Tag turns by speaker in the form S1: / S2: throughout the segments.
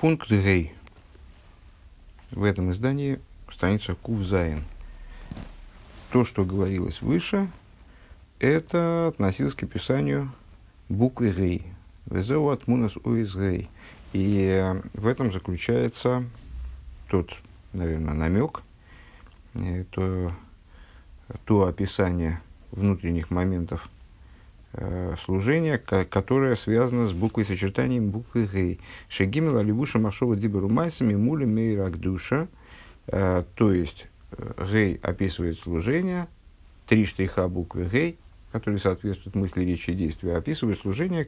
S1: Пункт Гей. В этом издании страница Кувзайн. То, что говорилось выше, это относилось к описанию буквы Гей. Везеу от Мунас Гей. И в этом заключается тот, наверное, намек, э, то, то описание внутренних моментов э, служения, которое связано с буквой сочетанием буквы Гей. Шегимел Аливуша Машова Диберу Майсами Мули Мейрак Душа. Э, то есть Гей описывает служение, три штриха буквы Гей, которые соответствуют мысли, речи и действия, описывают служение,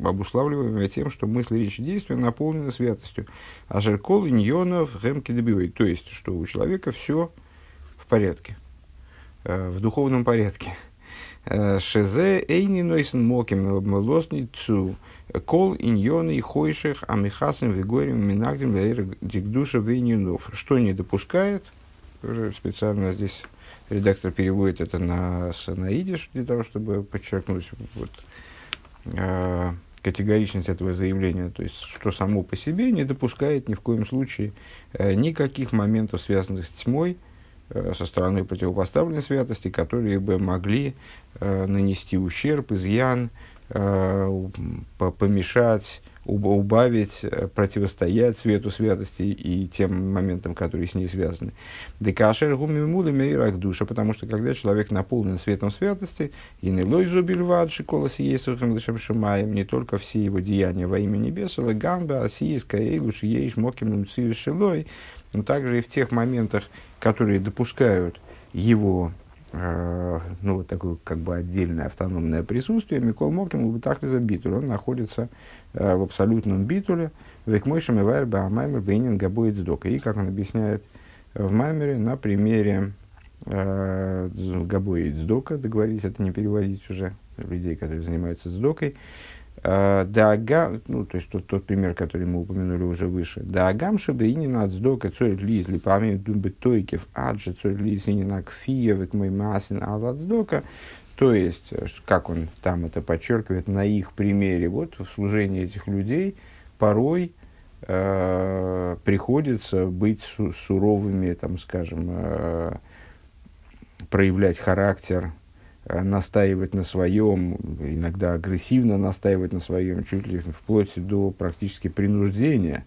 S1: обуславливаемое тем, что мысли, речи и действия наполнены святостью. А жеркол иньонов гемки то есть, что у человека все в порядке, э, в духовном порядке. Шезе эйни нойсен моким лосни цу кол иньоны и хойших амихасим вигорим минагдим дикдуша вейнюнов. Что не допускает, специально здесь редактор переводит это на, на идиш для того, чтобы подчеркнуть вот, э, категоричность этого заявления, то есть, что само по себе не допускает ни в коем случае э, никаких моментов, связанных с тьмой, э, со стороны противопоставленной святости, которые бы могли э, нанести ущерб, изъян, э, помешать убавить, э, противостоять свету святости и тем моментам, которые с ней связаны. Декашер гумимула мейрак душа, потому что когда человек наполнен светом святости, и не лой зубильвад шиколас есухам шамаем, не только все его деяния во имя небес, но гамба, асииска, эйлуш, ейш, моким, шилой, но также и в тех моментах, которые допускают его Э, ну, вот такое как бы отдельное автономное присутствие, Микол Моким в Бетахлиза Битуль. Он находится э, в абсолютном битуле, Векмойшем и Вайрба Амаймер Бейнин Габует Сдока. И, как он объясняет в Маймере, на примере э, Габует Сдока, договорились это не переводить уже, людей, которые занимаются Сдокой, Э, Дага, ну, то есть тот, тот пример, который мы упомянули уже выше. Дагам, чтобы и не над сдока цорит лизли, память думбы тойкев, аджи цорит лизли не на кфиевик мой масин алад сдока. То есть, э, как он там это подчеркивает, на их примере, вот в служении этих людей порой э, приходится быть су- суровыми, там, скажем, э, проявлять характер, настаивать на своем, иногда агрессивно настаивать на своем, чуть ли вплоть до практически принуждения.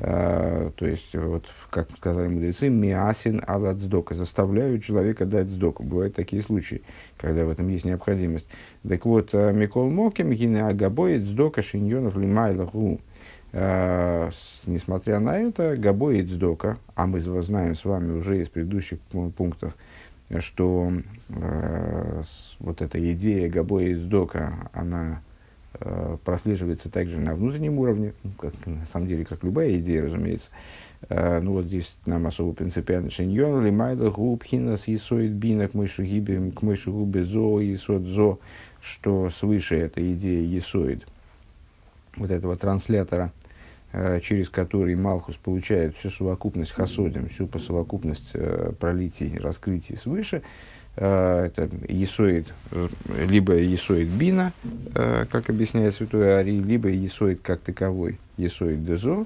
S1: Uh, то есть, вот, как сказали мудрецы, миасин аладздока, заставляют человека дать сдоку. Бывают такие случаи, когда в этом есть необходимость. Так вот, э, Микол Моким, гине агабоид сдока шиньонов лимайлаху. Uh, несмотря на это, габоид сдока, а мы знаем с вами уже из предыдущих пунктов, что э, вот эта идея Габоя из Дока, она э, прослеживается также на внутреннем уровне, ну, как, на самом деле, как любая идея, разумеется. Э, ну вот здесь нам особо принципиально шиньон, лимайда, губхинас, исоид бина, к мойшу гибе, к мойшу губе зо, исод зо, что свыше эта идея есоид, вот этого транслятора – через который Малхус получает всю совокупность хасодим, всю по совокупность э, пролитий, раскрытий свыше, э, это есоид, либо есоид бина, как объясняет святой Ари, либо есоид как таковой, есоид дезо,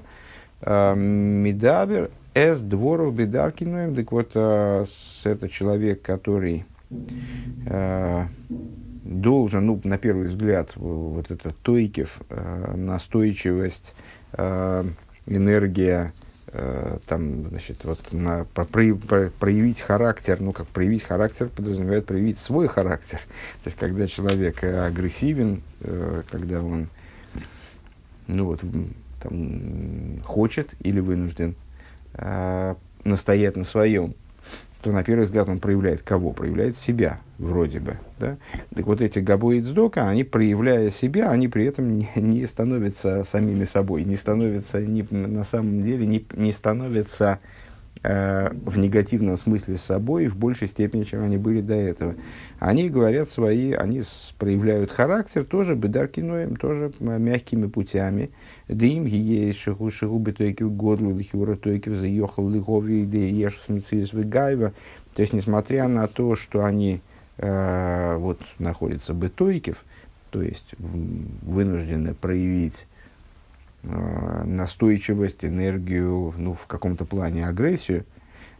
S1: медабер эс дворов бедаркиноем, так вот, это человек, который должен, ну, на первый взгляд, вот это тойкев, настойчивость, э, энергия, э, там, значит, вот на, про, про, проявить характер, ну, как проявить характер подразумевает проявить свой характер. То есть, когда человек агрессивен, э, когда он, ну, вот, там, хочет или вынужден э, настоять на своем, то на первый взгляд он проявляет кого? Проявляет себя, вроде бы. Да? Так вот эти габо и дздока, они, проявляя себя, они при этом не, не становятся самими собой, не становятся, не, на самом деле, не, не становятся э, в негативном смысле с собой в большей степени, чем они были до этого. Они говорят свои, они проявляют характер тоже бедаркиноем, тоже мягкими путями. Да им есть шиху шиху бетойки годлу лихюра тойки заехал лихови да ешь смецис вегайва. То есть, несмотря на то, что они э, вот находятся бетойкив, то есть вынуждены проявить настойчивость, энергию, ну, в каком-то плане агрессию.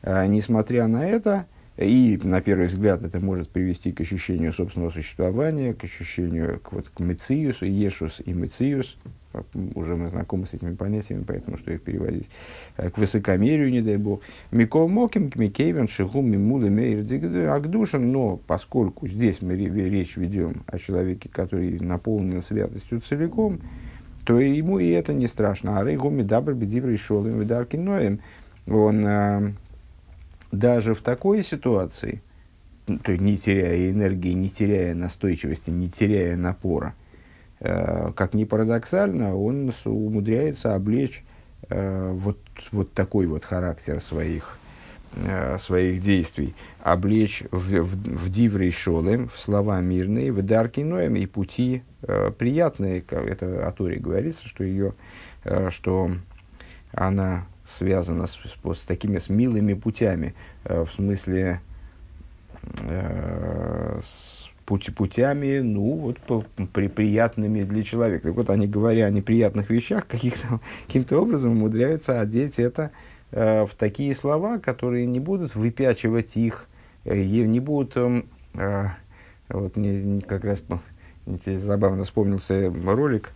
S1: Несмотря на это, и, на первый взгляд, это может привести к ощущению собственного существования, к ощущению к, вот, к мециусу, ешус и мециус. Уже мы знакомы с этими понятиями, поэтому что их переводить. Э, к высокомерию, не дай бог. Микол Моким, Микейвен, Шигум, Мимуда, Агдушин. Но поскольку здесь мы речь ведем о человеке, который наполнен святостью целиком, то ему и это не страшно. А Рейгуми Дабр Бедиврей Шолем Видаркиноем. Он э, даже в такой ситуации, ну, то есть не теряя энергии, не теряя настойчивости, не теряя напора, э, как ни парадоксально, он умудряется облечь э, вот, вот такой вот характер своих, своих действий, облечь в, в, в диврей шолем, в слова мирные, в дарки ноем и пути э, приятные. Это о Торе говорится, что ее, э, что она связано с, с, с такими с милыми путями, э, в смысле э, с пути, путями, ну, вот по, при, приятными для человека. Так вот, они, говоря о неприятных вещах, каким-то образом умудряются одеть это э, в такие слова, которые не будут выпячивать их, э, не будут... Эм, э, вот мне как раз забавно вспомнился ролик,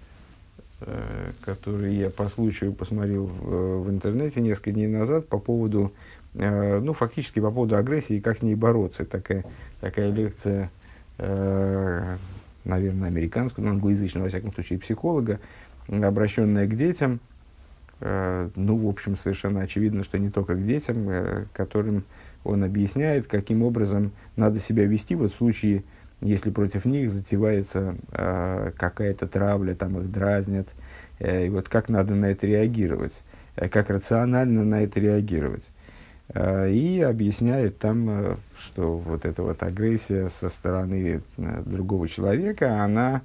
S1: Э, который я по случаю посмотрел в, интернете несколько дней назад по поводу, э, ну, фактически по поводу агрессии и как с ней бороться. Такая, такая лекция, э, наверное, американского, но англоязычного, во всяком случае, психолога, обращенная к детям. Ну, в общем, совершенно очевидно, что не только к детям, которым он объясняет, каким образом надо себя вести вот в случае если против них затевается э, какая-то травля, там их дразнят, э, и вот как надо на это реагировать, э, как рационально на это реагировать. Э, и объясняет там, э, что вот эта вот агрессия со стороны э, другого человека, она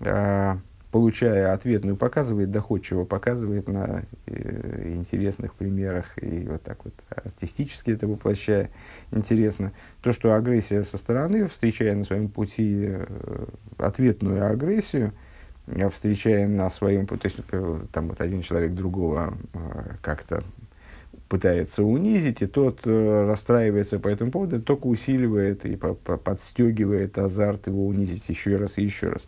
S1: э, получая ответную, показывает доходчиво, показывает на э, интересных примерах и вот так вот артистически это воплощая интересно. То, что агрессия со стороны, встречая на своем пути э, ответную агрессию, э, встречая на своем пути, то есть э, там вот один человек другого э, как-то пытается унизить, и тот э, расстраивается по этому поводу, только усиливает и по -по подстегивает азарт его унизить еще раз и еще раз.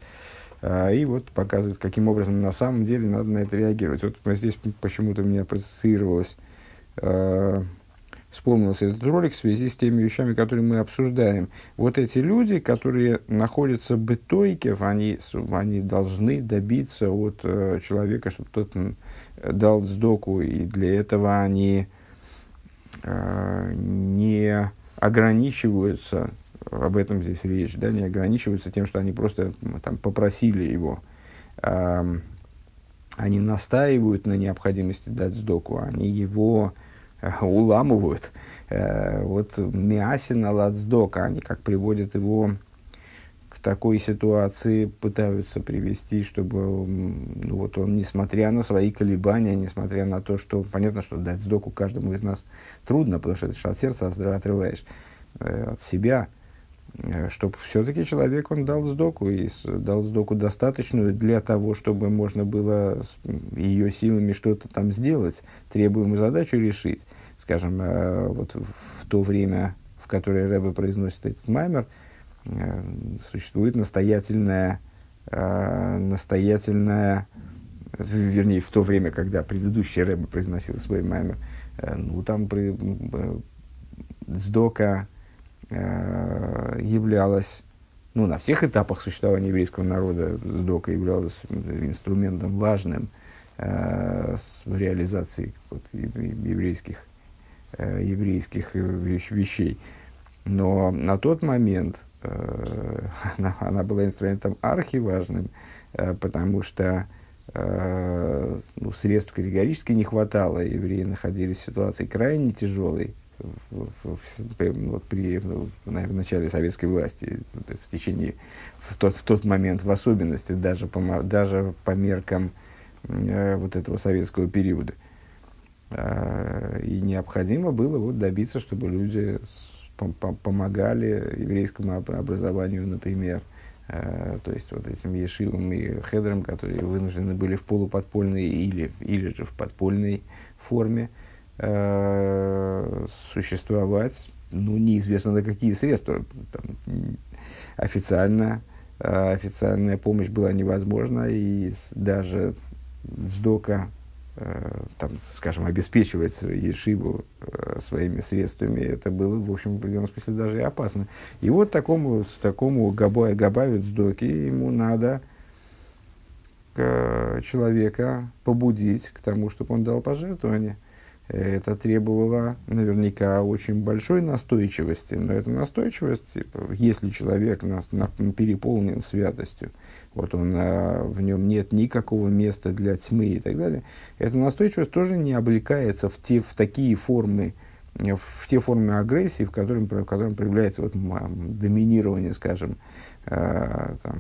S1: А, и вот показывает, каким образом на самом деле надо на это реагировать. Вот здесь почему-то меня проассоциировалось, э, вспомнился этот ролик в связи с теми вещами, которые мы обсуждаем. Вот эти люди, которые находятся в бытойке, они, они должны добиться от э, человека, чтобы тот дал сдоку, и для этого они э, не ограничиваются об этом здесь речь, да, не ограничиваются тем, что они просто там, попросили его. Они настаивают на необходимости дать сдоку, они его а, уламывают. А, вот Миасина Ладсдока, они как приводят его к такой ситуации, пытаются привести, чтобы ну, вот он, несмотря на свои колебания, несмотря на то, что понятно, что дать сдоку каждому из нас трудно, потому что это от сердца отрываешь э, от себя, Э, чтобы все-таки человек он дал сдоку, и дал сдоку достаточную для того, чтобы можно было ее силами что-то там сделать, требуемую задачу решить. Скажем, э, вот в то время, в которое Рэбе произносит этот маймер, э, существует настоятельная, настоятельная, вернее, в то время, когда предыдущий Рэбе произносил свой маймер, ну, там при, сдока Э, являлась, ну, на всех этапах существования еврейского народа СДОКа являлась инструментом важным э, в реализации вот, еврейских, э, еврейских вещей. Но на тот момент э, она, она была инструментом архиважным, э, потому что э, ну, средств категорически не хватало. Евреи находились в ситуации крайне тяжелой, в, в, вот при наверное, начале советской власти, в течение, в тот, в тот момент, в особенности, даже по, даже по меркам э, вот этого советского периода. Э, и необходимо было вот добиться, чтобы люди с, по, по, помогали еврейскому образованию, например, э, то есть вот этим ешивам и хедерам, которые вынуждены были в полуподпольной или, или же в подпольной форме э, существовать, ну, неизвестно на какие средства. Там, официально, э, официальная помощь была невозможна, и даже сдока Э, там, скажем, обеспечивать Ешиву э, своими средствами, это было, в общем, в определенном смысле даже и опасно. И вот такому, с такому Габаю, Габаю Цдоки ему надо человека побудить к тому, чтобы он дал пожертвование. Это требовало наверняка очень большой настойчивости, но эта настойчивость, типа, если человек на, на, переполнен святостью, вот он, а, в нем нет никакого места для тьмы и так далее, эта настойчивость тоже не облекается в, те, в такие формы, в те формы агрессии, в котором, в котором проявляется вот, доминирование, скажем, э, там,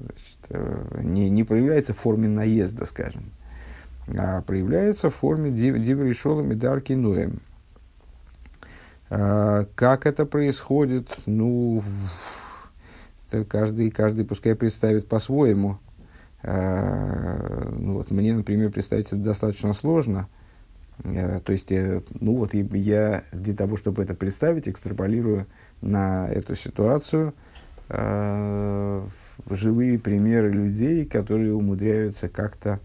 S1: значит, э, не, не проявляется в форме наезда, скажем, проявляется в форме дивришолом и дарки ноем. Э, как это происходит? Ну, каждый, каждый пускай представит по-своему. Э, ну, вот мне, например, представить это достаточно сложно. Э, то есть, ну вот я для того, чтобы это представить, экстраполирую на эту ситуацию живые примеры людей, которые умудряются как-то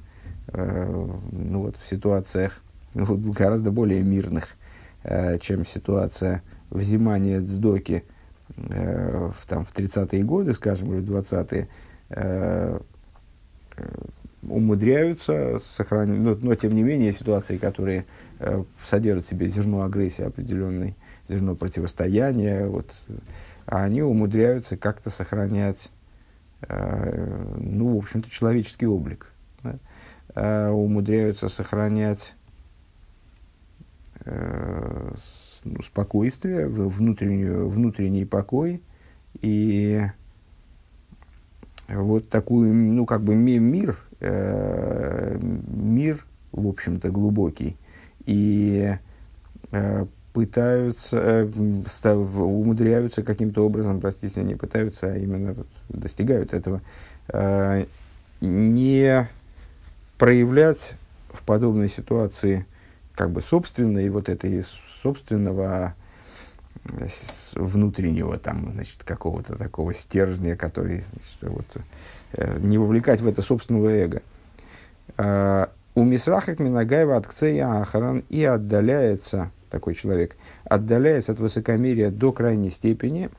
S1: ну, вот, в ситуациях ну, вот, гораздо более мирных, чем ситуация взимания дздоки – э, в, там, в 30-е годы, скажем, или в 20-е, э, э, умудряются сохранить, но, но тем не менее ситуации, которые э, содержат в себе зерно агрессии определенной, зерно противостояния, вот, они умудряются как-то сохранять, э, ну, в общем-то, человеческий облик. Э, умудряются сохранять э, ну, спокойствие, внутреннюю, внутренний покой и вот такую, ну, как бы мир, э, мир, в общем-то, глубокий. И э, пытаются, э, умудряются каким-то образом, простите, не пытаются, а именно вот, достигают этого, э, не проявлять в подобной ситуации как бы собственной вот этой собственного э, внутреннего там, значит, какого-то такого стержня, который значит, вот, э, не вовлекать в это собственного эго. А, у Мисрахак Минагаева от Кцея Ахаран и отдаляется, такой человек, отдаляется от высокомерия до крайней степени.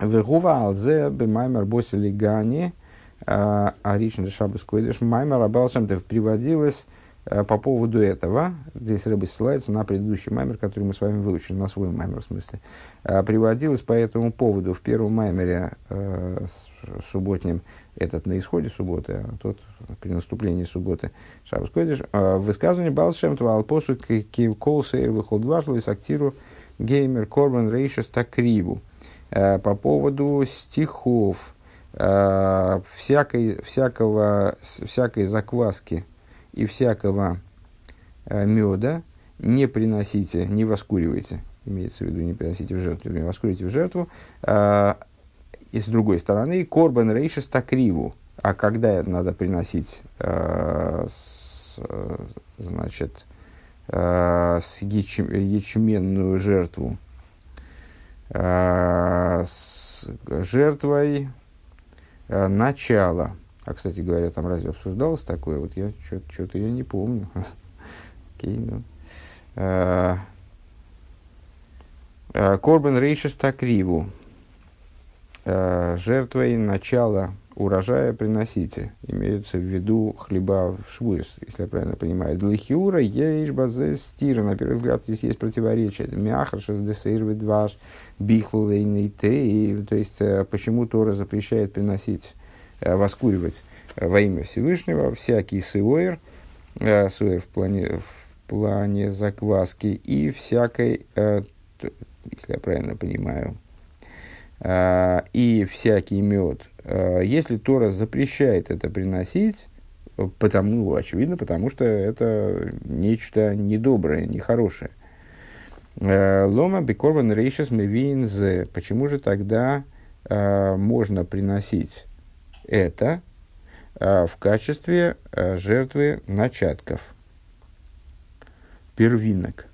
S1: Вегува алзе бемаймер босили гани, а ричный шабас койдеш маймер абалшамтев приводилось Э, по поводу этого, здесь рыба ссылается на предыдущий маймер, который мы с вами выучили, на свой маймер в смысле, э, приводилось по этому поводу. В первом маймере э, субботнем, этот на исходе субботы, а тот при наступлении субботы, Шабас Койдиш, высказывание Балшем Твалпосу Киевкол Сейр Выхолдвашлу и Сактиру Геймер Корбан Рейшес Такриву. По поводу стихов, всякой, всякого, всякой закваски, и всякого э, меда не приносите, не воскуривайте, имеется в виду, не приносите в жертву, не воскуривайте в жертву. Э, и с другой стороны, корбан рейшис такриву, а когда надо приносить, э, с, значит, э, с яч, ячменную жертву, э, с жертвой э, начала – а, кстати говоря, там разве обсуждалось такое? Вот я что-то я не помню. Окей, ну. А, а, Корбен Рейшес Такриву. Жертвой начала урожая приносите. Имеются в виду хлеба в швуис, если я правильно понимаю. Длихиура, ейш базе стира. На первый взгляд здесь есть противоречие. Мяхашес десейр ведваш бихлулейный те. То есть, э, почему Тора запрещает приносить Э, воскуривать во имя Всевышнего всякий сыойр, э, сыойр в плане, в плане закваски и всякой, э, если я правильно понимаю, и всякий мед. Если Тора запрещает это приносить, потому, ну, очевидно, потому что это нечто недоброе, нехорошее. Лома бекорван рейшес мевинзе. Почему же тогда можно приносить это в качестве жертвы начатков, первинок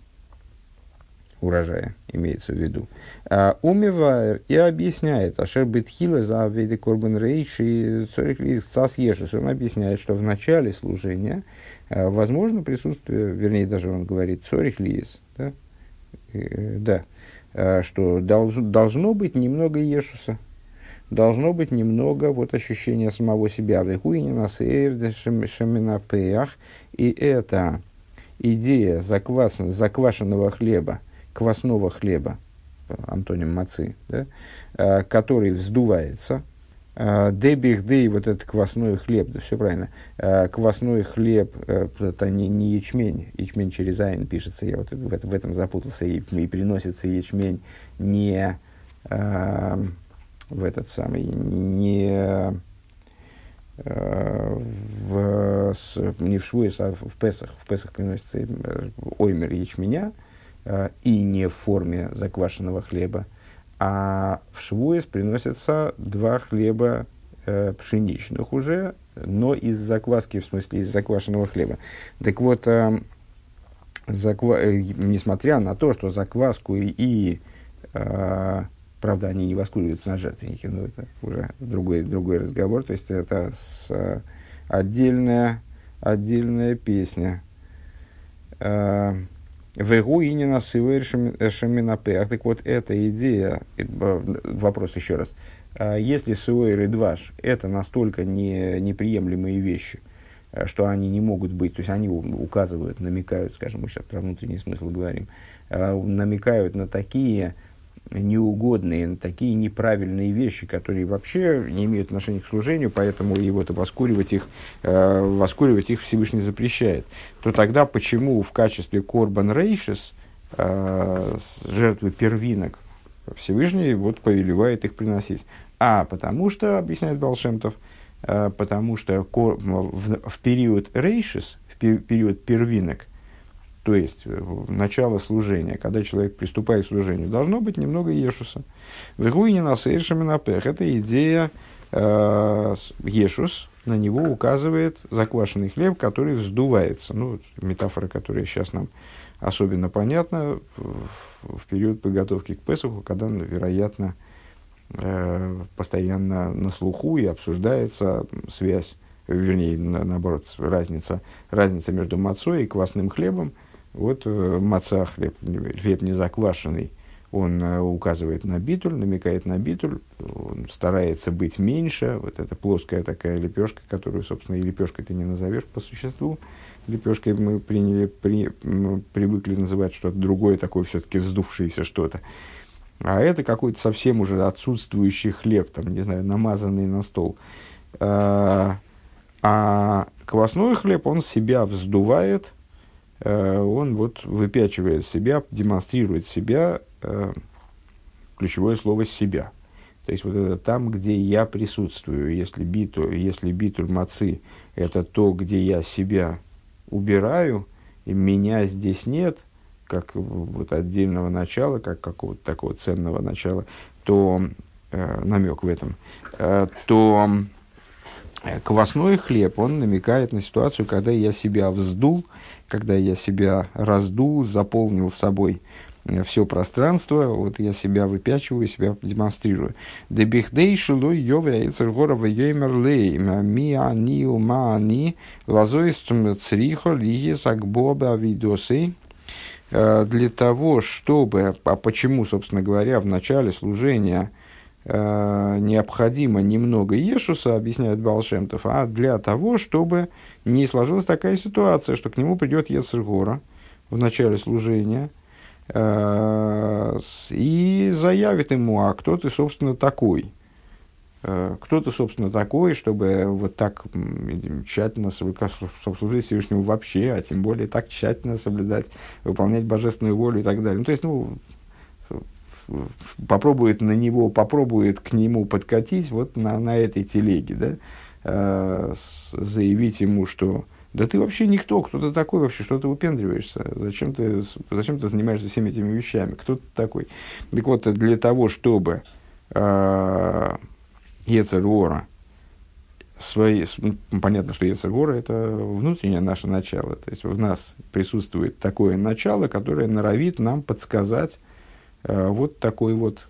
S1: урожая, имеется в виду. А, умивайр и объясняет, ашер битхила за виды корбан рейш и цас ешес. Он объясняет, что в начале служения а, возможно присутствие, вернее, даже он говорит, цорих лиес, да, э, да, а, что долж, должно быть немного ешуса, должно быть немного вот ощущения самого себя. И это идея заквас, заквашенного хлеба, квасного хлеба, антоним мацы, да, э, который вздувается, э, Дебих дей, вот этот квасной хлеб, да, все правильно. Э, квасной хлеб, это не, не ячмень, ячмень через айн пишется, я вот в, этом, в этом запутался, и, и приносится ячмень не в этот самый, не в, с, не в Швуес, а в Песах. В Песах приносится оймер ячменя, и не в форме заквашенного хлеба, а в Швуес приносятся два хлеба э, пшеничных уже, но из закваски, в смысле из заквашенного хлеба. Так вот, э, заква... э, несмотря на то, что закваску и, и э, правда, они не воскуриваются на жертвеннике, но это уже другой, другой разговор, то есть это с, э, отдельная, отдельная песня. Э, Вегу и не насывай шаминапех. Так вот, эта идея, э, вопрос еще раз. А если суэйр и дваш – это настолько не, неприемлемые вещи, э, что они не могут быть, то есть они указывают, намекают, скажем, мы сейчас про внутренний смысл говорим, э, намекают на такие неугодные, такие неправильные вещи, которые вообще не имеют отношения к служению, поэтому и вот воскуривать их, э, воскуривать их Всевышний запрещает, то тогда почему в качестве корбан рейшес, э, жертвы первинок, Всевышний вот повелевает их приносить? А, потому что, объясняет Балшемтов, э, потому что кор, в, в период рейшес, в период первинок – то есть э, начало служения, когда человек приступает к служению, должно быть немного ешуса. В Игуине на пех это идея э, ешус, на него указывает заквашенный хлеб, который вздувается. Ну, метафора, которая сейчас нам особенно понятна в, в период подготовки к Песуху, когда, вероятно, э, постоянно на слуху и обсуждается связь, вернее, на, наоборот, разница, разница между мацой и квасным хлебом – вот э, маца, хлеб, хлеб не заквашенный, он э, указывает на битуль, намекает на битуль, он старается быть меньше. Вот эта плоская такая лепешка, которую, собственно, и лепешкой ты не назовешь по существу. Лепешкой мы приняли, при, мы привыкли называть что-то другое, такое все-таки вздувшееся что-то. А это какой-то совсем уже отсутствующий хлеб, там, не знаю, намазанный на стол. А, а квасной хлеб, он себя вздувает – он вот выпячивает себя, демонстрирует себя, э, ключевое слово «себя». То есть вот это там, где я присутствую. Если биту, если битуль мацы – это то, где я себя убираю, и меня здесь нет, как вот отдельного начала, как какого-то такого ценного начала, то э, намек в этом, э, то э, квасной хлеб, он намекает на ситуацию, когда я себя вздул, когда я себя раздул, заполнил собой э, все пространство, вот я себя выпячиваю, себя демонстрирую. Дебихдей шилуй йове эйцергорова йоймер лей, ми ани ума ани, лазоистум црихо лигис акбоба видосей, э, для того, чтобы, а почему, собственно говоря, в начале служения необходимо немного Ешуса, объясняет Балшемтов, а для того, чтобы не сложилась такая ситуация, что к нему придет Ецергора в начале служения э, и заявит ему, а кто ты, собственно, такой? Э, кто ты, собственно, такой, чтобы вот так тщательно служить Всевышнему вообще, а тем более так тщательно соблюдать, выполнять божественную волю и так далее. Ну, то есть, ну, попробует на него, попробует к нему подкатить вот на, на этой телеге, да, э, заявить ему, что да ты вообще никто, кто ты такой вообще, что ты выпендриваешься, зачем ты, зачем ты занимаешься всеми этими вещами, кто ты такой. Так вот, для того, чтобы э, Ецергора, свои, ну, понятно, что Ецергора – это внутреннее наше начало, то есть в нас присутствует такое начало, которое норовит нам подсказать вот такой вот,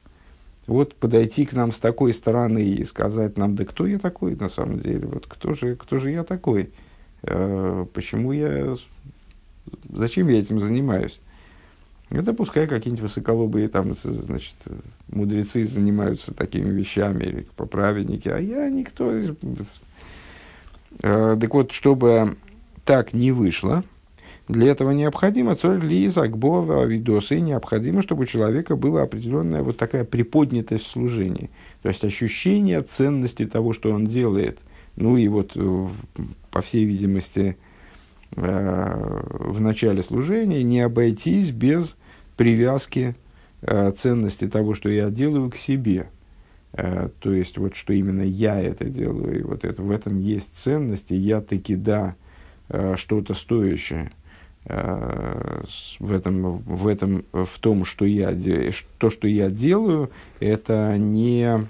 S1: вот подойти к нам с такой стороны и сказать нам, да кто я такой на самом деле, вот кто же, кто же я такой, э, почему я, зачем я этим занимаюсь. Это пускай какие-нибудь высоколобые там, значит, мудрецы занимаются такими вещами, или поправедники, а я никто. Э, так вот, чтобы так не вышло, для этого необходимо цель лиза, гбова, видосы, необходимо, чтобы у человека была определенная вот такая приподнятость в служении. То есть ощущение ценности того, что он делает. Ну и вот, по всей видимости, э, в начале служения не обойтись без привязки э, ценности того, что я делаю, к себе. Э, то есть, вот что именно я это делаю, и вот это, в этом есть ценность, и я таки да, э, что-то стоящее э, в этом, в этом, в том, что я, то, что я делаю, это не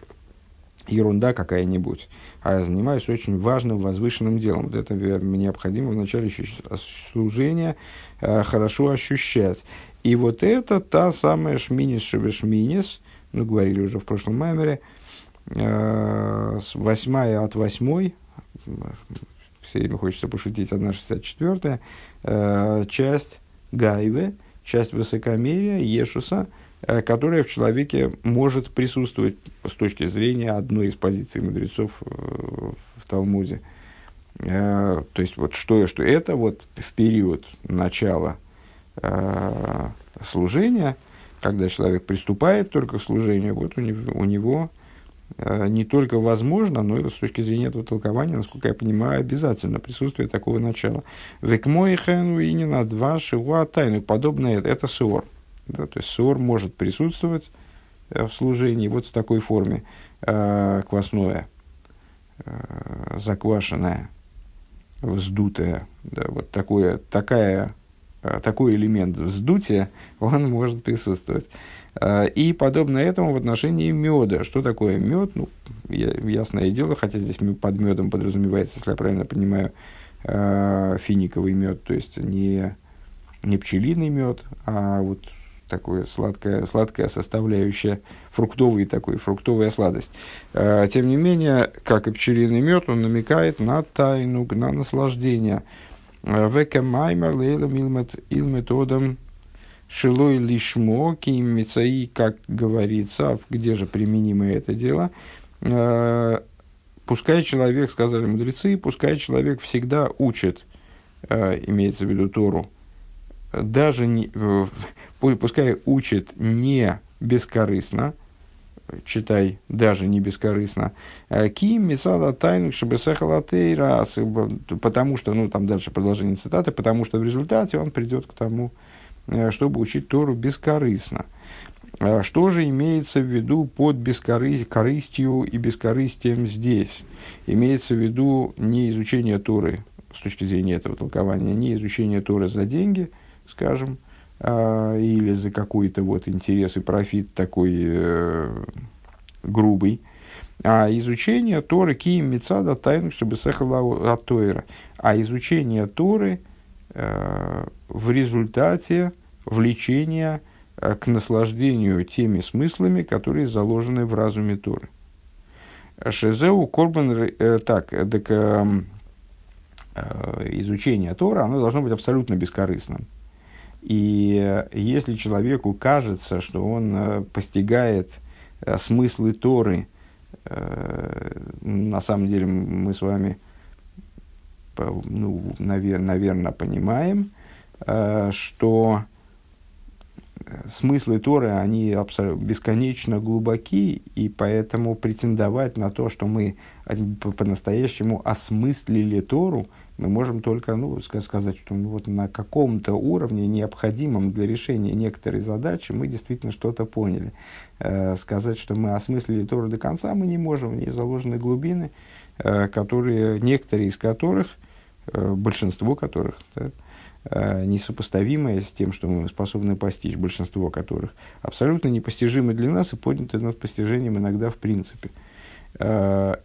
S1: ерунда какая-нибудь, а я занимаюсь очень важным, возвышенным делом. Вот это необходимо в начале служения э, хорошо ощущать. И вот это та самая шминис шевешминис, ну, говорили уже в прошлом маймере, э, восьмая от восьмой, все время хочется пошутить, одна шестьдесят четвертая, э, часть гайве, часть высокомерия, ешуса, э, которая в человеке может присутствовать с точки зрения одной из позиций мудрецов э, в Талмуде. Э, то есть, вот что, что это вот в период начала э, служения, когда человек приступает только к служению, вот у него, у него э, не только возможно, но и с точки зрения этого толкования, насколько я понимаю, обязательно присутствие такого начала. Векмойхен уинина два шиуа тайну. Подобное это, суор. Да, то есть суор может присутствовать э, в служении вот в такой форме э, квасное, э, заквашенное, вздутое. Да, вот такое, такая Э, такой элемент вздутия, он может присутствовать. Э, и подобно этому в отношении меда. Что такое мед? Ну, ясное дело, хотя здесь под медом подразумевается, если я правильно понимаю, э, финиковый мед, то есть не, не пчелиный мед, а вот такое сладкая, сладкая составляющая, фруктовый такой, фруктовая сладость. Тем не менее, как и пчелиный мед, он намекает на тайну, на наслаждение – Века маймер лейлом илметодом шилой лишмо кимицаи, как говорится, где же применимо это дело, э, пускай человек, сказали мудрецы, пускай человек всегда учит, э, имеется в виду Тору, даже не, пускай учит не бескорыстно, читай, даже не бескорыстно. Э, Ким мисала тайну шабесахалатейра, потому что, ну, там дальше продолжение цитаты, потому что в результате он придет к тому, чтобы учить Тору бескорыстно. Э, что же имеется в виду под бескорыстью и бескорыстием здесь? Имеется в виду не изучение Торы, с точки зрения этого толкования, не изучение Торы за деньги, скажем, а, или за какой-то вот интерес и профит такой э, грубый, а изучение Торы киим мецада тайну, от Тойра, а изучение Торы э, в результате влечения э, к наслаждению теми смыслами, которые заложены в разуме Торы. Шезеу Корбан, э, так, так э, изучение Тора, оно должно быть абсолютно бескорыстным. И если человеку кажется, что он постигает смыслы Торы, на самом деле мы с вами, ну, наверное, понимаем, что смыслы Торы, они бесконечно глубоки, и поэтому претендовать на то, что мы по-настоящему осмыслили Тору – мы можем только ну, сказать, что ну, вот на каком-то уровне, необходимом для решения некоторой задачи, мы действительно что-то поняли. Э, сказать, что мы осмыслили Тору до конца, мы не можем. В ней заложены глубины, э, которые, некоторые из которых, э, большинство которых, да, э, несопоставимое с тем, что мы способны постичь, большинство которых, абсолютно непостижимы для нас и подняты над постижением иногда в принципе. Э,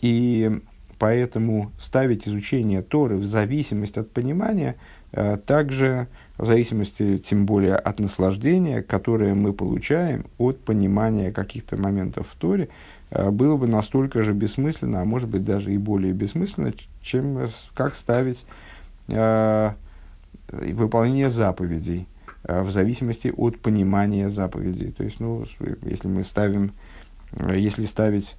S1: и поэтому ставить изучение Торы в зависимость от понимания, э, также в зависимости, тем более, от наслаждения, которое мы получаем от понимания каких-то моментов в Торе, э, было бы настолько же бессмысленно, а может быть даже и более бессмысленно, чем как ставить э, выполнение заповедей э, в зависимости от понимания заповедей. То есть, ну, если мы ставим, э, если ставить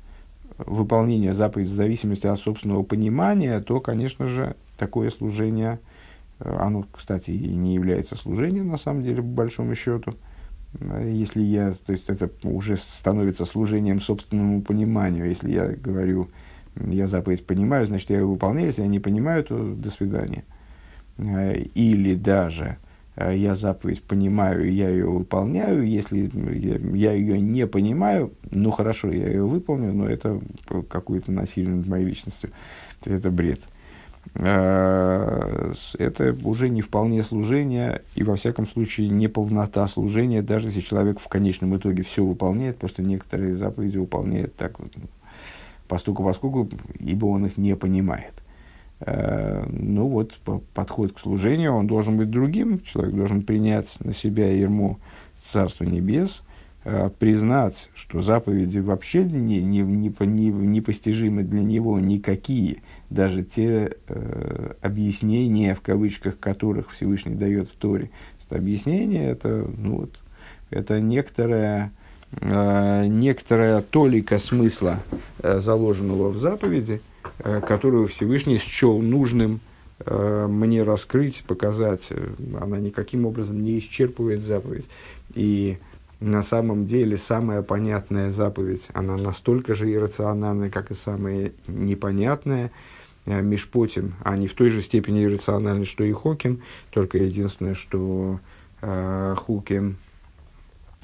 S1: выполнение заповедей в зависимости от собственного понимания, то, конечно же, такое служение, э, оно, кстати, и не является служением, на самом деле, по большому счету. Если я, то есть это уже становится служением собственному пониманию. Если я говорю, я заповедь понимаю, значит, я ее выполняю. Если я не понимаю, то до свидания. Э, или даже Э, я заповедь понимаю, я ее выполняю. Если я, ее не понимаю, ну хорошо, я ее выполню, но это какое-то насилие над моей личностью. Это бред. Это уже не вполне служение, и во всяком случае не полнота служения, даже если человек в конечном итоге все выполняет, просто некоторые заповеди выполняет так вот, постуку поскольку, ибо он их не понимает. Э, ну вот, подход к служению, он должен быть другим. Человек должен принять на себя ерму Царства Небес, э, признать, что заповеди вообще не, не, не, не, непостижимы для него никакие, даже те э, объяснения, в кавычках, которых Всевышний дает в Торе. Это объяснение, это, ну вот, это некоторая, э, некоторая толика смысла, э, заложенного в заповеди – Э, которую Всевышний счел нужным э, мне раскрыть, показать. Она никаким образом не исчерпывает заповедь. И на самом деле самая понятная заповедь, она настолько же иррациональная, как и самая непонятная. Э, Мишпотим, а не в той же степени иррациональны, что и Хоким, только единственное, что э, Хуким,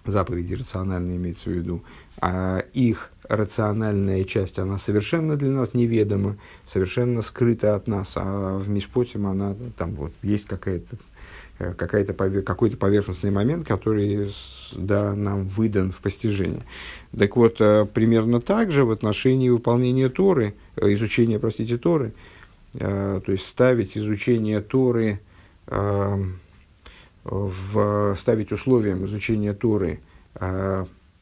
S1: заповеди рациональные имеется в виду, а их рациональная часть, она совершенно для нас неведома, совершенно скрыта от нас, а в Мишпотим она, там вот, есть какая-то, какой-то поверхностный момент, который да, нам выдан в постижении. Так вот, э, примерно так же в отношении выполнения Торы, э, изучения, простите, Торы, то есть ставить изучение Торы, в, ставить условием изучения Торы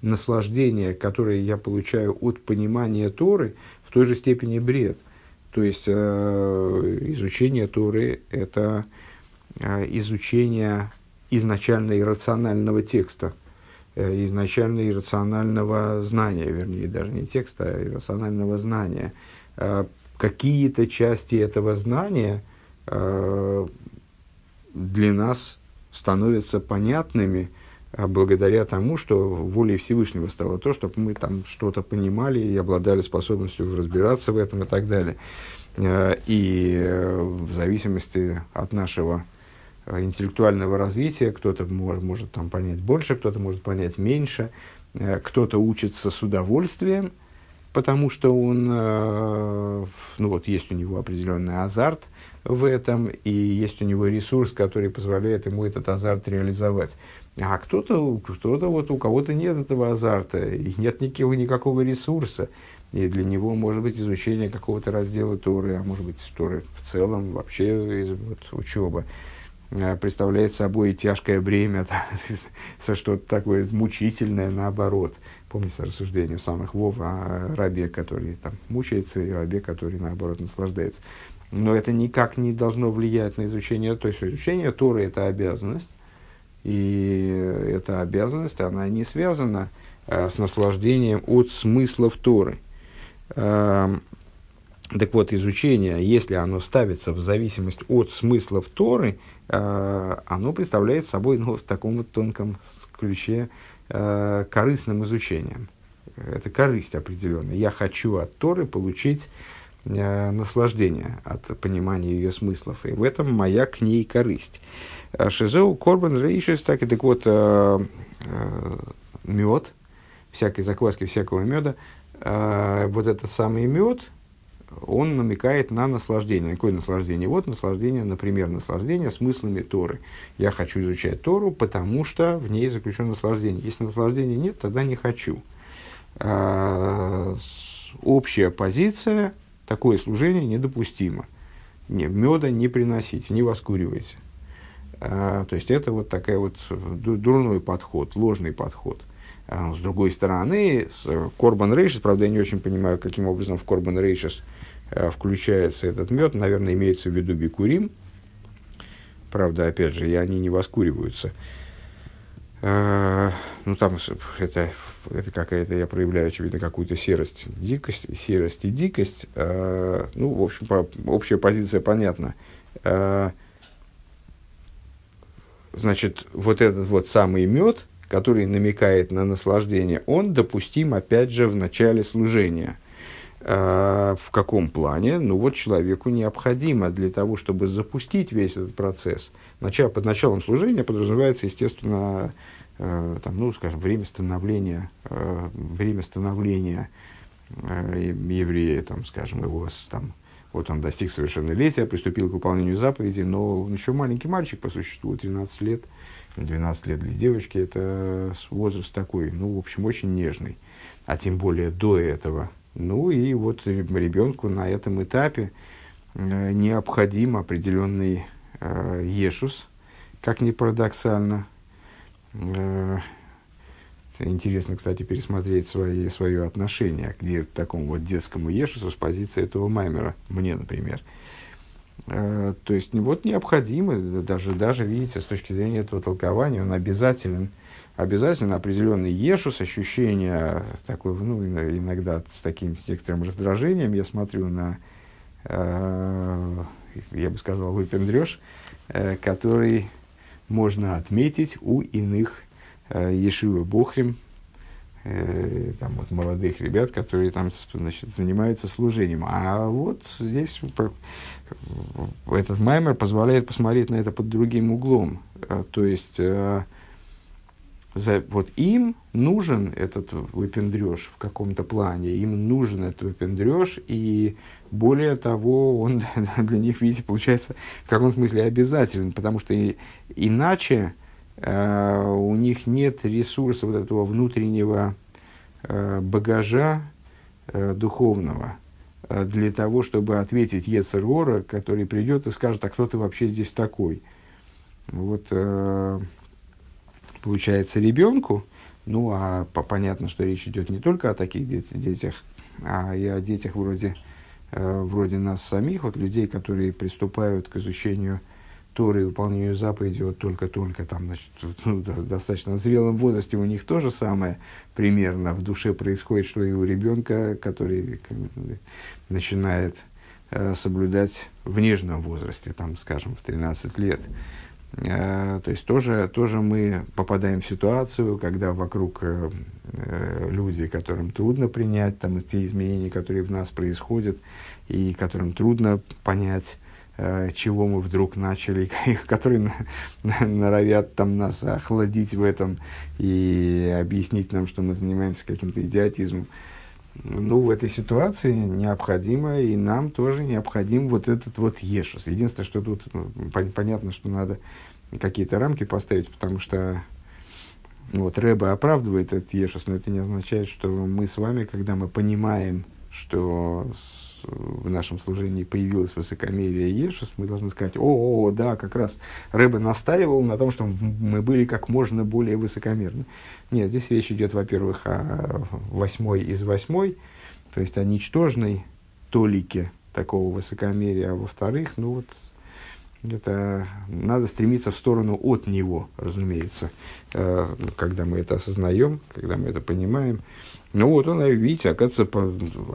S1: наслаждение, которое я получаю от понимания Торы, в той же степени бред. То есть э, изучение Торы – это э, изучение изначально иррационального текста, э, изначально иррационального знания, вернее, даже не текста, а иррационального знания. Э, какие-то части этого знания для нас становятся понятными – благодаря тому, что волей Всевышнего стало то, чтобы мы там что-то понимали и обладали способностью разбираться в этом и так далее. И в зависимости от нашего интеллектуального развития, кто-то может, может там понять больше, кто-то может понять меньше, кто-то учится с удовольствием, потому что он, ну вот, есть у него определенный азарт в этом, и есть у него ресурс, который позволяет ему этот азарт реализовать. А кто-то, кто-то вот у кого-то нет этого азарта, и нет никакого, никакого ресурса. И для него, может быть, изучение какого-то раздела Торы, а может быть, Торы в целом, вообще вот, учеба, э, представляет собой тяжкое бремя, со что-то такое мучительное, наоборот. Помните рассуждение самых Вов о рабе, который там мучается, и рабе, который, наоборот, наслаждается. Но это никак не должно влиять на изучение. То есть, изучение Торы – это обязанность, и эта обязанность, она не связана э, с наслаждением от смыслов Торы. Э, так вот, изучение, если оно ставится в зависимость от смыслов Торы, э, оно представляет собой ну, в таком вот тонком ключе э, корыстным изучением. Это корысть определенная. Я хочу от Торы получить э, наслаждение от понимания ее смыслов. И в этом моя к ней корысть. Э, Шизеу Корбан Рейшис, так и так вот, э, э, мед, всякой закваски, всякого меда, э, вот этот самый мед, он намекает на наслаждение. Какое наслаждение? Вот наслаждение, например, наслаждение смыслами Торы. Я хочу изучать Тору, потому что в ней заключено наслаждение. Если наслаждения нет, тогда не хочу. А, общая позиция, такое служение недопустимо. Не, меда не приносите, не воскуривайте. А, то есть это вот такой вот дурной подход, ложный подход. А, с другой стороны, с Корбан Рейшес, правда, я не очень понимаю, каким образом в Корбан Рейшес а, включается этот мед, наверное, имеется в виду бикурим. Правда, опять же, и они не воскуриваются. А, ну, там это, это какая-то, я проявляю, очевидно, какую-то серость, дикость, серость и дикость. А, ну, в общем, общая позиция понятна. Значит, вот этот вот самый мед, который намекает на наслаждение, он допустим, опять же, в начале служения. А, в каком плане? Ну вот человеку необходимо для того, чтобы запустить весь этот процесс. Начало, под началом служения подразумевается, естественно, э, там, ну, скажем, время становления, э, время становления э, еврея, там, скажем, его там, вот он достиг совершеннолетия, приступил к выполнению заповеди, но еще маленький мальчик по существу, 13 лет, 12 лет для девочки, это возраст такой, ну, в общем, очень нежный. А тем более до этого. Ну и вот ребенку на этом этапе э, необходим определенный э, ешус, как ни парадоксально. Э, Интересно, кстати, пересмотреть свои, свое отношение к такому вот детскому ешусу с позиции этого маймера, мне, например. Э, то есть, вот необходимо, даже, даже, видите, с точки зрения этого толкования, он обязателен, обязательно определенный ешус, ощущение такое, ну, иногда с таким некоторым раздражением, я смотрю на, э, я бы сказал, выпендреж, э, который можно отметить у иных э, Ешивы Бухрим, э, там вот молодых ребят, которые там значит, занимаются служением. А вот здесь этот маймер позволяет посмотреть на это под другим углом. Э, то есть э, за, вот им нужен этот выпендреж в каком-то плане, им нужен этот выпендреж, и более того, он для них, видите, получается в каком смысле обязателен, потому что и, иначе Э, у них нет ресурса вот этого внутреннего э, багажа э, духовного для того, чтобы ответить Ецергора, который придет и скажет, а кто ты вообще здесь такой? Вот получается ребенку, ну а понятно, что речь идет не только о таких детях, а и о детях вроде, вроде нас самих, вот людей, которые приступают к изучению Торы и выполнению заповедей вот только-только там, значит, ну, достаточно зрелом возрасте у них то же самое примерно в душе происходит, что и у ребенка, который начинает э, соблюдать в нежном возрасте, там, скажем, в 13 лет. Э, то есть тоже, тоже мы попадаем в ситуацию, когда вокруг э, э люди, которым трудно принять там, те изменения, которые в нас происходят, и которым трудно понять, чего мы вдруг начали, которые норовят там нас охладить в этом и объяснить нам, что мы занимаемся каким-то идиотизмом. Ну, в этой ситуации необходимо, и нам тоже необходим вот этот вот ешус. Единственное, что тут ну, понятно, что надо какие-то рамки поставить, потому что ну, вот Рэба оправдывает этот ешус, но это не означает, что мы с вами, когда мы понимаем, что в нашем служении появилось высокомерие Ешус, мы должны сказать, о, о, да, как раз Рэбе настаивал на том, что мы были как можно более высокомерны. Нет, здесь речь идет, во-первых, о восьмой из восьмой, то есть о ничтожной толике такого высокомерия, а во-вторых, ну вот, это надо стремиться в сторону от него, разумеется, э, когда мы это осознаем, когда мы это понимаем. Ну вот он, видите, оказывается,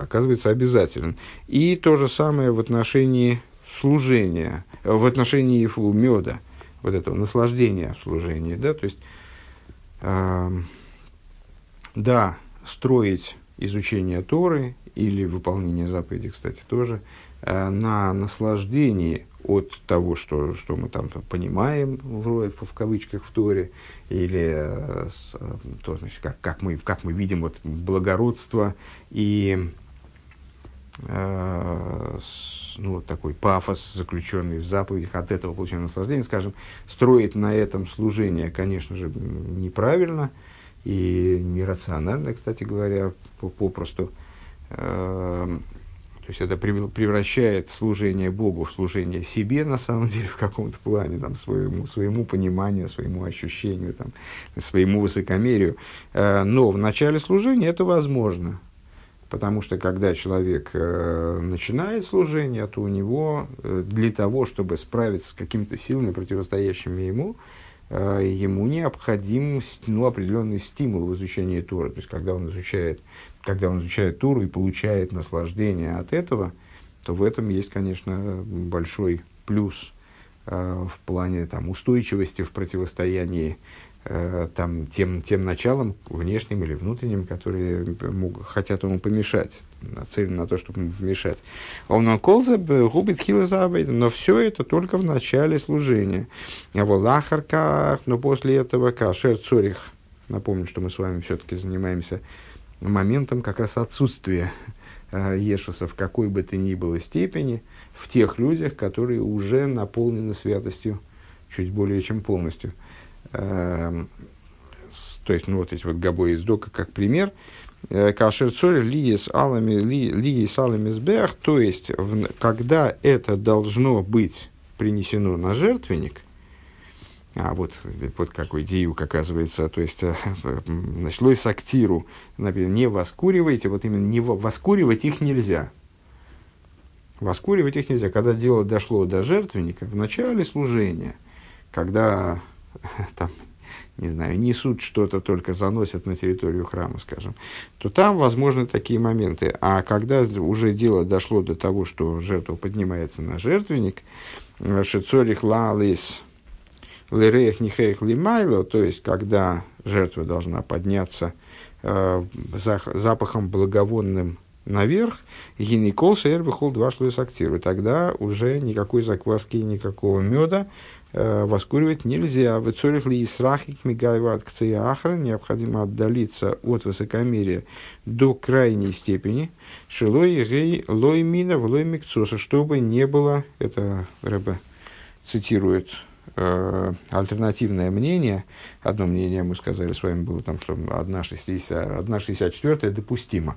S1: оказывается обязателен. И то же самое в отношении служения, в отношении меда, вот этого наслаждения в служении. Да? То есть, э, да, строить изучение Торы или выполнение заповедей, кстати, тоже, э, на наслаждении от того, что, что мы там понимаем, в, в кавычках, в Торе, или э, то, значит, как, как, мы, как мы видим вот, благородство и э, ну, вот такой пафос, заключенный в заповедях, от этого получаем наслаждение, скажем, строить на этом служение, конечно же, неправильно и нерационально, кстати говоря, попросту. Э, то есть это превращает служение Богу в служение себе, на самом деле, в каком-то плане, там, своему, своему пониманию, своему ощущению, там, своему высокомерию. Э, но в начале служения это возможно. Потому что когда человек э, начинает служение, то у него э, для того, чтобы справиться с какими-то силами, противостоящими ему, ему необходим ну, определенный стимул в изучении Торы. То есть, когда он изучает, когда он изучает Тору и получает наслаждение от этого, то в этом есть, конечно, большой плюс э, в плане там, устойчивости в противостоянии Э, там, тем, тем началом, внешним или внутренним, которые могут, хотят ему помешать, нацелены на то, чтобы ему помешать. Он колза губит хилзабайд, но все это только в начале служения. А в лахарках, но после этого кашер цорих. Напомню, что мы с вами все-таки занимаемся моментом как раз отсутствия э, Ешуса в какой бы то ни было степени в тех людях, которые уже наполнены святостью чуть более чем полностью. Эм, то есть, ну, вот эти вот габои из дока как пример, э, Кашер цорь лиес алами лиес алами сбех, то есть, в, когда это должно быть принесено на жертвенник, а вот, вот какой диюк оказывается, то есть э, началось с актиру, например, не воскуривайте, вот именно не воскуривать их нельзя. Воскуривать их нельзя. Когда дело дошло до жертвенника, в начале служения, когда там, не знаю, несут что-то, только заносят на территорию храма, скажем, то там возможны такие моменты. А когда уже дело дошло до того, что жертва поднимается на жертвенник, шицорих лалис лерех нихех лимайло, то есть когда жертва должна подняться э, запахом благовонным наверх, гинекол сэр выхол два шлюс актиру. Тогда уже никакой закваски, никакого меда воскуривать нельзя. В цорих ли исрахик мигайват к ахра необходимо отдалиться от высокомерия до крайней степени. Шилой гей лой мина в лой микцоса, чтобы не было, это Рэбе цитирует э, альтернативное мнение. Одно мнение, мы сказали с вами, было там, что 1,64 допустимо.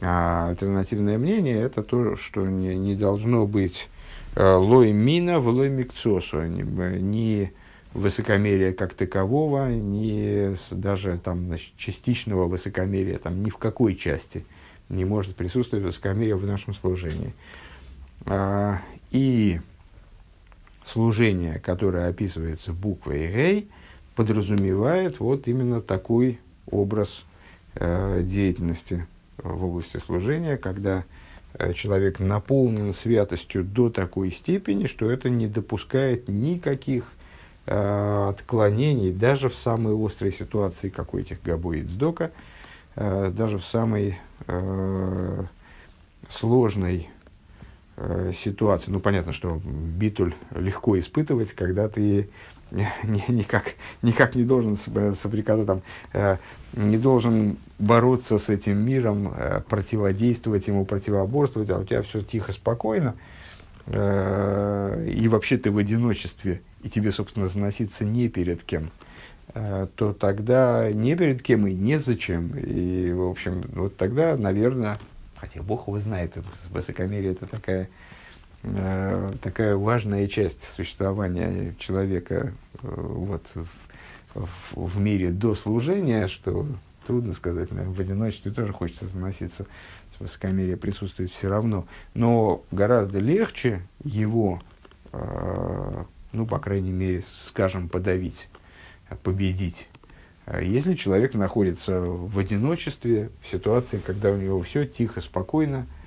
S1: А альтернативное мнение это то, что не, не должно быть Э, лой мина в лой микцосу, ни высокомерия как такового, ни даже там, значит, частичного высокомерия, там, ни в какой части не может присутствовать высокомерие в нашем служении. А, и служение, которое описывается буквой «гей», подразумевает вот именно такой образ э, деятельности в области служения, когда Э, человек наполнен святостью до такой степени, что это не допускает никаких э, отклонений, даже в самой острой ситуации, как у этих Габо Цдока, э, даже в самой э, сложной э, ситуации. Ну, понятно, что битуль легко испытывать, когда ты никак, никак не должен соприкасаться, там, э, не должен бороться с этим миром, э, противодействовать ему, противоборствовать, а у тебя все тихо, спокойно, э, и вообще ты в одиночестве, и тебе, собственно, заноситься не перед кем, то тогда не перед кем и незачем. И, в общем, вот тогда, наверное, хотя Бог его знает, высокомерие это такая такая важная часть существования человека э, вот, в, в, мире до служения, что трудно сказать, наверное, в одиночестве тоже хочется заноситься, высокомерие присутствует все равно. Но гораздо легче его, э, ну, по крайней мере, скажем, подавить, победить. Если человек находится в одиночестве, в ситуации, когда у него все тихо, спокойно, Э,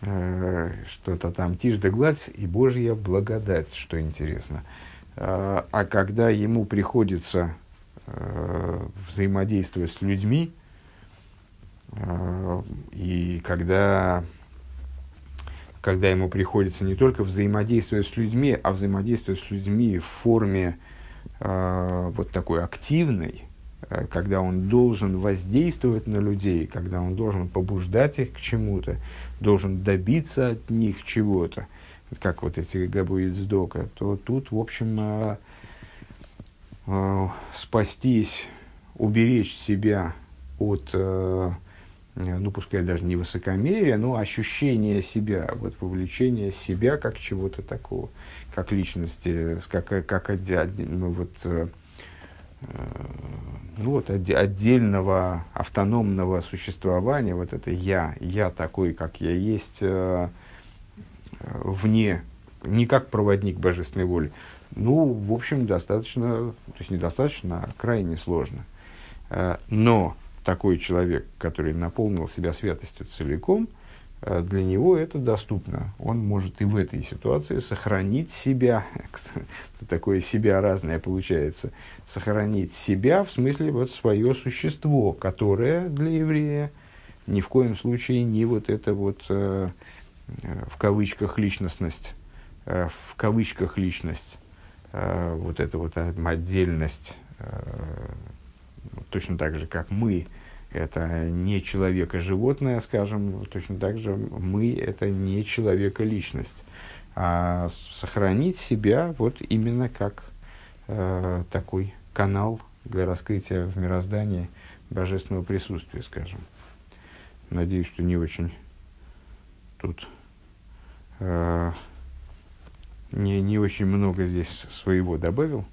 S1: что-то там тишь да гладь и Божья благодать, что интересно. Э, а когда ему приходится э, взаимодействовать с людьми, и когда, когда ему приходится не только взаимодействовать с людьми, а взаимодействовать с людьми в форме вот такой активной, э, когда он должен воздействовать на людей, когда он должен побуждать их к чему-то, должен добиться от них чего-то, как вот эти габуит сдока, то тут, в общем, э, э, спастись, уберечь себя от, э, ну, пускай даже не высокомерия, но ощущения себя, вот вовлечение себя как чего-то такого, как личности, как, как ну, вот, э, ну, вот отдельного автономного существования, вот это я, я такой, как я есть, э, вне, не как проводник божественной воли, ну, в общем, достаточно, то есть недостаточно, а крайне сложно. Э, но такой человек, который наполнил себя святостью целиком, э, для него это доступно. Он может и в этой ситуации сохранить себя, такое себя разное получается, сохранить себя в смысле вот свое существо, которое для еврея ни в коем случае не вот это вот э, в кавычках личностность, в кавычках личность, вот эта вот отдельность точно так же, как мы, это не человека животное, скажем, точно так же мы это не человека личность, а сохранить себя вот именно как э, такой канал для раскрытия в мироздании божественного присутствия, скажем. Надеюсь, что не очень тут э, не, не очень много здесь своего добавил.